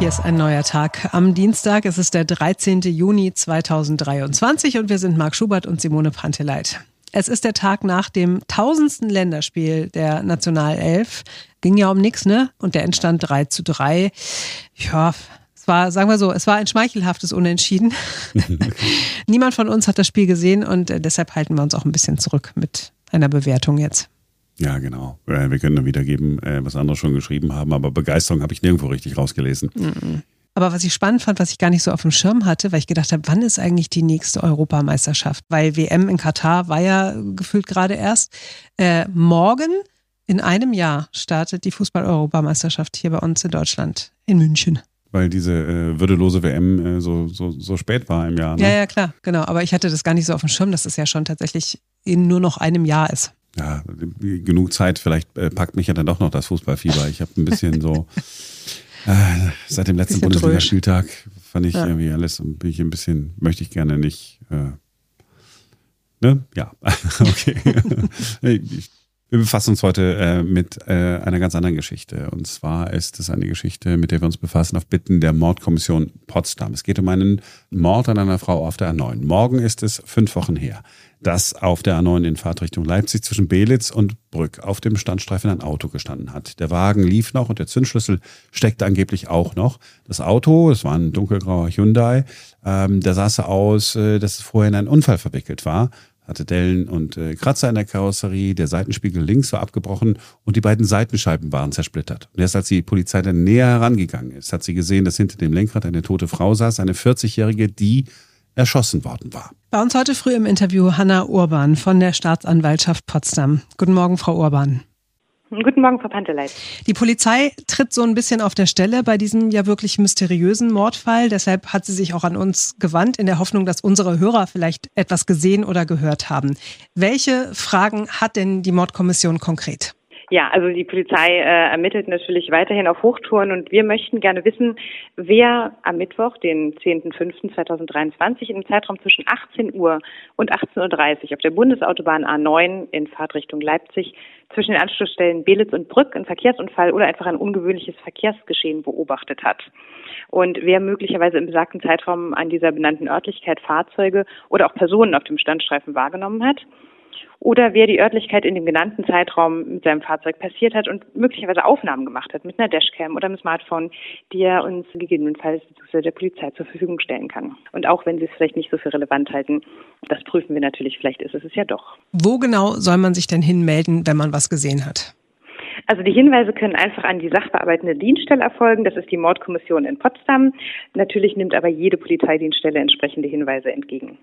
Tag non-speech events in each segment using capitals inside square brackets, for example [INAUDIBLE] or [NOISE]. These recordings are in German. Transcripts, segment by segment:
Hier ist ein neuer Tag. Am Dienstag, es ist der 13. Juni 2023 und wir sind Marc Schubert und Simone Panteleit. Es ist der Tag nach dem tausendsten Länderspiel der Nationalelf. Ging ja um nichts, ne? Und der entstand 3 zu 3. Ja, es war, sagen wir so, es war ein schmeichelhaftes Unentschieden. [LAUGHS] Niemand von uns hat das Spiel gesehen und äh, deshalb halten wir uns auch ein bisschen zurück mit einer Bewertung jetzt. Ja, genau. Äh, wir können dann wiedergeben, äh, was andere schon geschrieben haben, aber Begeisterung habe ich nirgendwo richtig rausgelesen. Aber was ich spannend fand, was ich gar nicht so auf dem Schirm hatte, weil ich gedacht habe, wann ist eigentlich die nächste Europameisterschaft? Weil WM in Katar war ja gefühlt gerade erst. Äh, morgen in einem Jahr startet die Fußball-Europameisterschaft hier bei uns in Deutschland, in München. Weil diese äh, würdelose WM äh, so, so, so spät war im Jahr. Ne? Ja, ja, klar, genau. Aber ich hatte das gar nicht so auf dem Schirm, dass es ja schon tatsächlich in nur noch einem Jahr ist ja, genug Zeit, vielleicht äh, packt mich ja dann doch noch das Fußballfieber. Ich habe ein bisschen so, [LAUGHS] äh, seit dem letzten Bundesligaspieltag fand ich ja. irgendwie alles, bin ich ein bisschen, möchte ich gerne nicht, äh, ne? Ja, [LAUGHS] okay. [LAUGHS] wir befassen uns heute äh, mit äh, einer ganz anderen Geschichte. Und zwar ist es eine Geschichte, mit der wir uns befassen auf Bitten der Mordkommission Potsdam. Es geht um einen Mord an einer Frau auf der A9. Morgen ist es fünf Wochen her dass auf der A9 in Fahrtrichtung Leipzig zwischen Belitz und Brück auf dem Standstreifen ein Auto gestanden hat. Der Wagen lief noch und der Zündschlüssel steckte angeblich auch noch. Das Auto, es war ein dunkelgrauer Hyundai, ähm, da sah es aus, äh, dass es vorher in einen Unfall verwickelt war hatte Dellen und äh, Kratzer in der Karosserie, der Seitenspiegel links war abgebrochen und die beiden Seitenscheiben waren zersplittert. Und erst als die Polizei dann näher herangegangen ist, hat sie gesehen, dass hinter dem Lenkrad eine tote Frau saß, eine 40-Jährige, die erschossen worden war. Bei uns heute früh im Interview Hanna Urban von der Staatsanwaltschaft Potsdam. Guten Morgen, Frau Urban. Guten Morgen, Frau Panteleit. Die Polizei tritt so ein bisschen auf der Stelle bei diesem ja wirklich mysteriösen Mordfall. Deshalb hat sie sich auch an uns gewandt, in der Hoffnung, dass unsere Hörer vielleicht etwas gesehen oder gehört haben. Welche Fragen hat denn die Mordkommission konkret? Ja, also die Polizei äh, ermittelt natürlich weiterhin auf Hochtouren und wir möchten gerne wissen, wer am Mittwoch, den 10.05.2023, im Zeitraum zwischen 18 Uhr und 18.30 Uhr auf der Bundesautobahn A9 in Fahrtrichtung Leipzig zwischen den Anschlussstellen Belitz und Brück einen Verkehrsunfall oder einfach ein ungewöhnliches Verkehrsgeschehen beobachtet hat. Und wer möglicherweise im besagten Zeitraum an dieser benannten Örtlichkeit Fahrzeuge oder auch Personen auf dem Standstreifen wahrgenommen hat oder wer die Örtlichkeit in dem genannten Zeitraum mit seinem Fahrzeug passiert hat und möglicherweise Aufnahmen gemacht hat mit einer Dashcam oder einem Smartphone, die er uns gegebenenfalls der Polizei zur Verfügung stellen kann. Und auch wenn Sie es vielleicht nicht so für relevant halten, das prüfen wir natürlich, vielleicht ist es es ja doch. Wo genau soll man sich denn hinmelden, wenn man was gesehen hat? Also die Hinweise können einfach an die sachbearbeitende Dienststelle erfolgen. Das ist die Mordkommission in Potsdam. Natürlich nimmt aber jede Polizeidienststelle entsprechende Hinweise entgegen.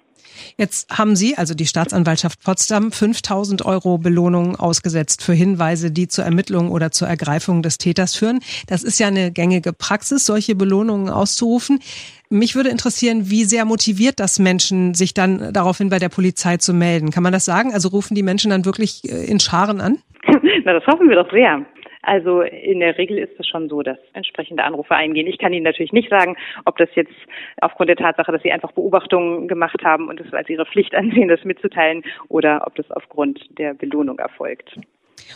Jetzt haben Sie, also die Staatsanwaltschaft Potsdam, 5000 Euro Belohnung ausgesetzt für Hinweise, die zur Ermittlung oder zur Ergreifung des Täters führen. Das ist ja eine gängige Praxis, solche Belohnungen auszurufen. Mich würde interessieren, wie sehr motiviert das Menschen, sich dann daraufhin bei der Polizei zu melden. Kann man das sagen? Also rufen die Menschen dann wirklich äh, in Scharen an? [LAUGHS] Na, das hoffen wir doch sehr. Also in der Regel ist es schon so, dass entsprechende Anrufe eingehen. Ich kann Ihnen natürlich nicht sagen, ob das jetzt aufgrund der Tatsache, dass Sie einfach Beobachtungen gemacht haben und es als Ihre Pflicht [LAUGHS] ansehen, das mitzuteilen, oder ob das aufgrund der Belohnung erfolgt.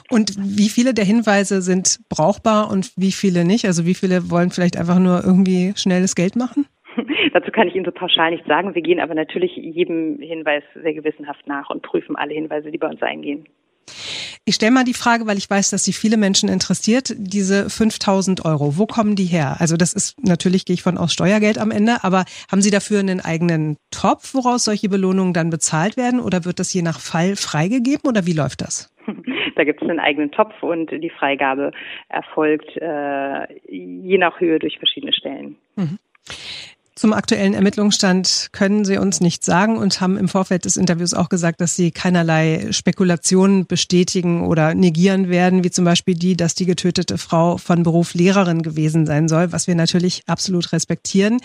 Und wie viele der Hinweise sind brauchbar und wie viele nicht? Also wie viele wollen vielleicht einfach nur irgendwie schnelles Geld machen? [LAUGHS] Dazu kann ich Ihnen so pauschal nichts sagen. Wir gehen aber natürlich jedem Hinweis sehr gewissenhaft nach und prüfen alle Hinweise, die bei uns eingehen. Ich stelle mal die Frage, weil ich weiß, dass sie viele Menschen interessiert. Diese 5000 Euro, wo kommen die her? Also das ist natürlich, gehe ich von aus, Steuergeld am Ende, aber haben Sie dafür einen eigenen Topf, woraus solche Belohnungen dann bezahlt werden? Oder wird das je nach Fall freigegeben oder wie läuft das? [LAUGHS] Da gibt es einen eigenen Topf und die Freigabe erfolgt äh, je nach Höhe durch verschiedene Stellen. Mhm. Zum aktuellen Ermittlungsstand können Sie uns nichts sagen und haben im Vorfeld des Interviews auch gesagt, dass Sie keinerlei Spekulationen bestätigen oder negieren werden, wie zum Beispiel die, dass die getötete Frau von Beruf Lehrerin gewesen sein soll, was wir natürlich absolut respektieren.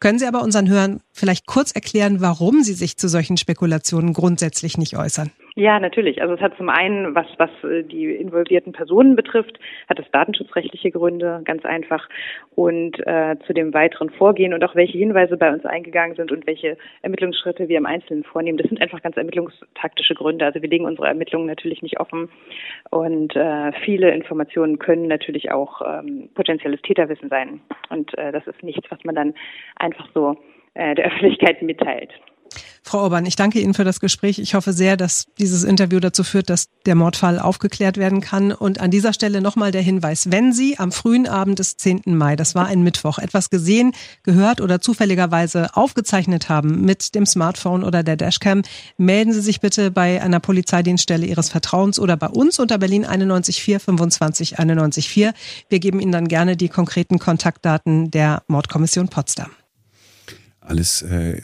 Können Sie aber unseren Hörern vielleicht kurz erklären, warum Sie sich zu solchen Spekulationen grundsätzlich nicht äußern? Ja, natürlich. Also es hat zum einen, was, was äh, die involvierten Personen betrifft, hat es datenschutzrechtliche Gründe, ganz einfach. Und äh, zu dem weiteren Vorgehen und auch welche Hinweise bei uns eingegangen sind und welche Ermittlungsschritte wir im Einzelnen vornehmen, das sind einfach ganz ermittlungstaktische Gründe. Also wir legen unsere Ermittlungen natürlich nicht offen. Und äh, viele Informationen können natürlich auch ähm, potenzielles Täterwissen sein. Und äh, das ist nichts, was man dann einfach so äh, der [LAUGHS] Öffentlichkeit mitteilt. Frau Orban, ich danke Ihnen für das Gespräch. Ich hoffe sehr, dass dieses Interview dazu führt, dass der Mordfall aufgeklärt werden kann. Und an dieser Stelle nochmal der Hinweis, wenn Sie am frühen Abend des 10. Mai, das war ein Mittwoch, etwas gesehen, gehört oder zufälligerweise aufgezeichnet haben mit dem Smartphone oder der Dashcam, melden Sie sich bitte bei einer Polizeidienststelle Ihres Vertrauens oder bei uns unter Berlin 914 25 914. Wir geben Ihnen dann gerne die konkreten Kontaktdaten der Mordkommission Potsdam. Alles äh,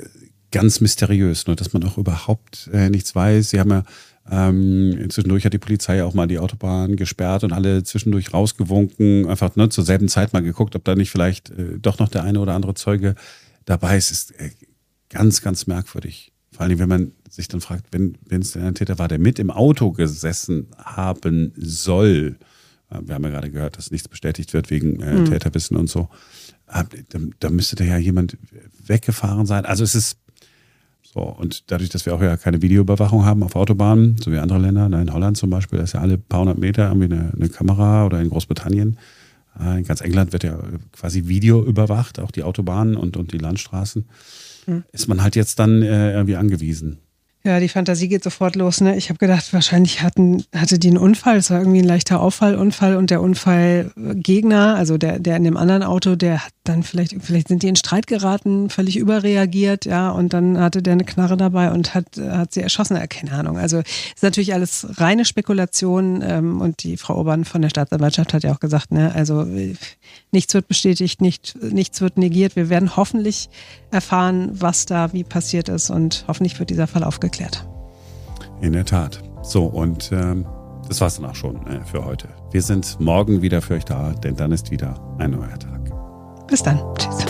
ganz mysteriös, ne, dass man auch überhaupt äh, nichts weiß. Sie haben ja ähm, zwischendurch hat die Polizei auch mal die Autobahn gesperrt und alle zwischendurch rausgewunken, einfach ne, zur selben Zeit mal geguckt, ob da nicht vielleicht äh, doch noch der eine oder andere Zeuge dabei ist. Ist äh, ganz, ganz merkwürdig. Vor allem, wenn man sich dann fragt, wenn es denn ein Täter war, der mit im Auto gesessen haben soll. Äh, wir haben ja gerade gehört, dass nichts bestätigt wird wegen äh, mhm. Täterwissen und so. Äh, da, da müsste da ja jemand weggefahren sein. Also es ist so, und dadurch, dass wir auch ja keine Videoüberwachung haben auf Autobahnen, so wie andere Länder, ne, in Holland zum Beispiel, da ist ja alle paar hundert Meter irgendwie eine, eine Kamera oder in Großbritannien. Äh, in ganz England wird ja quasi Video überwacht, auch die Autobahnen und, und die Landstraßen. Mhm. Ist man halt jetzt dann äh, irgendwie angewiesen. Ja, die Fantasie geht sofort los. Ne? Ich habe gedacht, wahrscheinlich hatten, hatte die einen Unfall. Es war irgendwie ein leichter Auffallunfall und der Unfallgegner, also der, der in dem anderen Auto, der hat dann vielleicht, vielleicht sind die in Streit geraten, völlig überreagiert, ja, und dann hatte der eine Knarre dabei und hat, hat sie erschossen, keine Ahnung. Also ist natürlich alles reine Spekulation ähm, und die Frau Obern von der Staatsanwaltschaft hat ja auch gesagt, ne, also nichts wird bestätigt, nicht, nichts wird negiert. Wir werden hoffentlich erfahren, was da wie passiert ist und hoffentlich wird dieser Fall aufgeklärt. In der Tat. So, und ähm, das war's dann auch schon äh, für heute. Wir sind morgen wieder für euch da, denn dann ist wieder ein neuer Tag. Bis dann. Tschüss.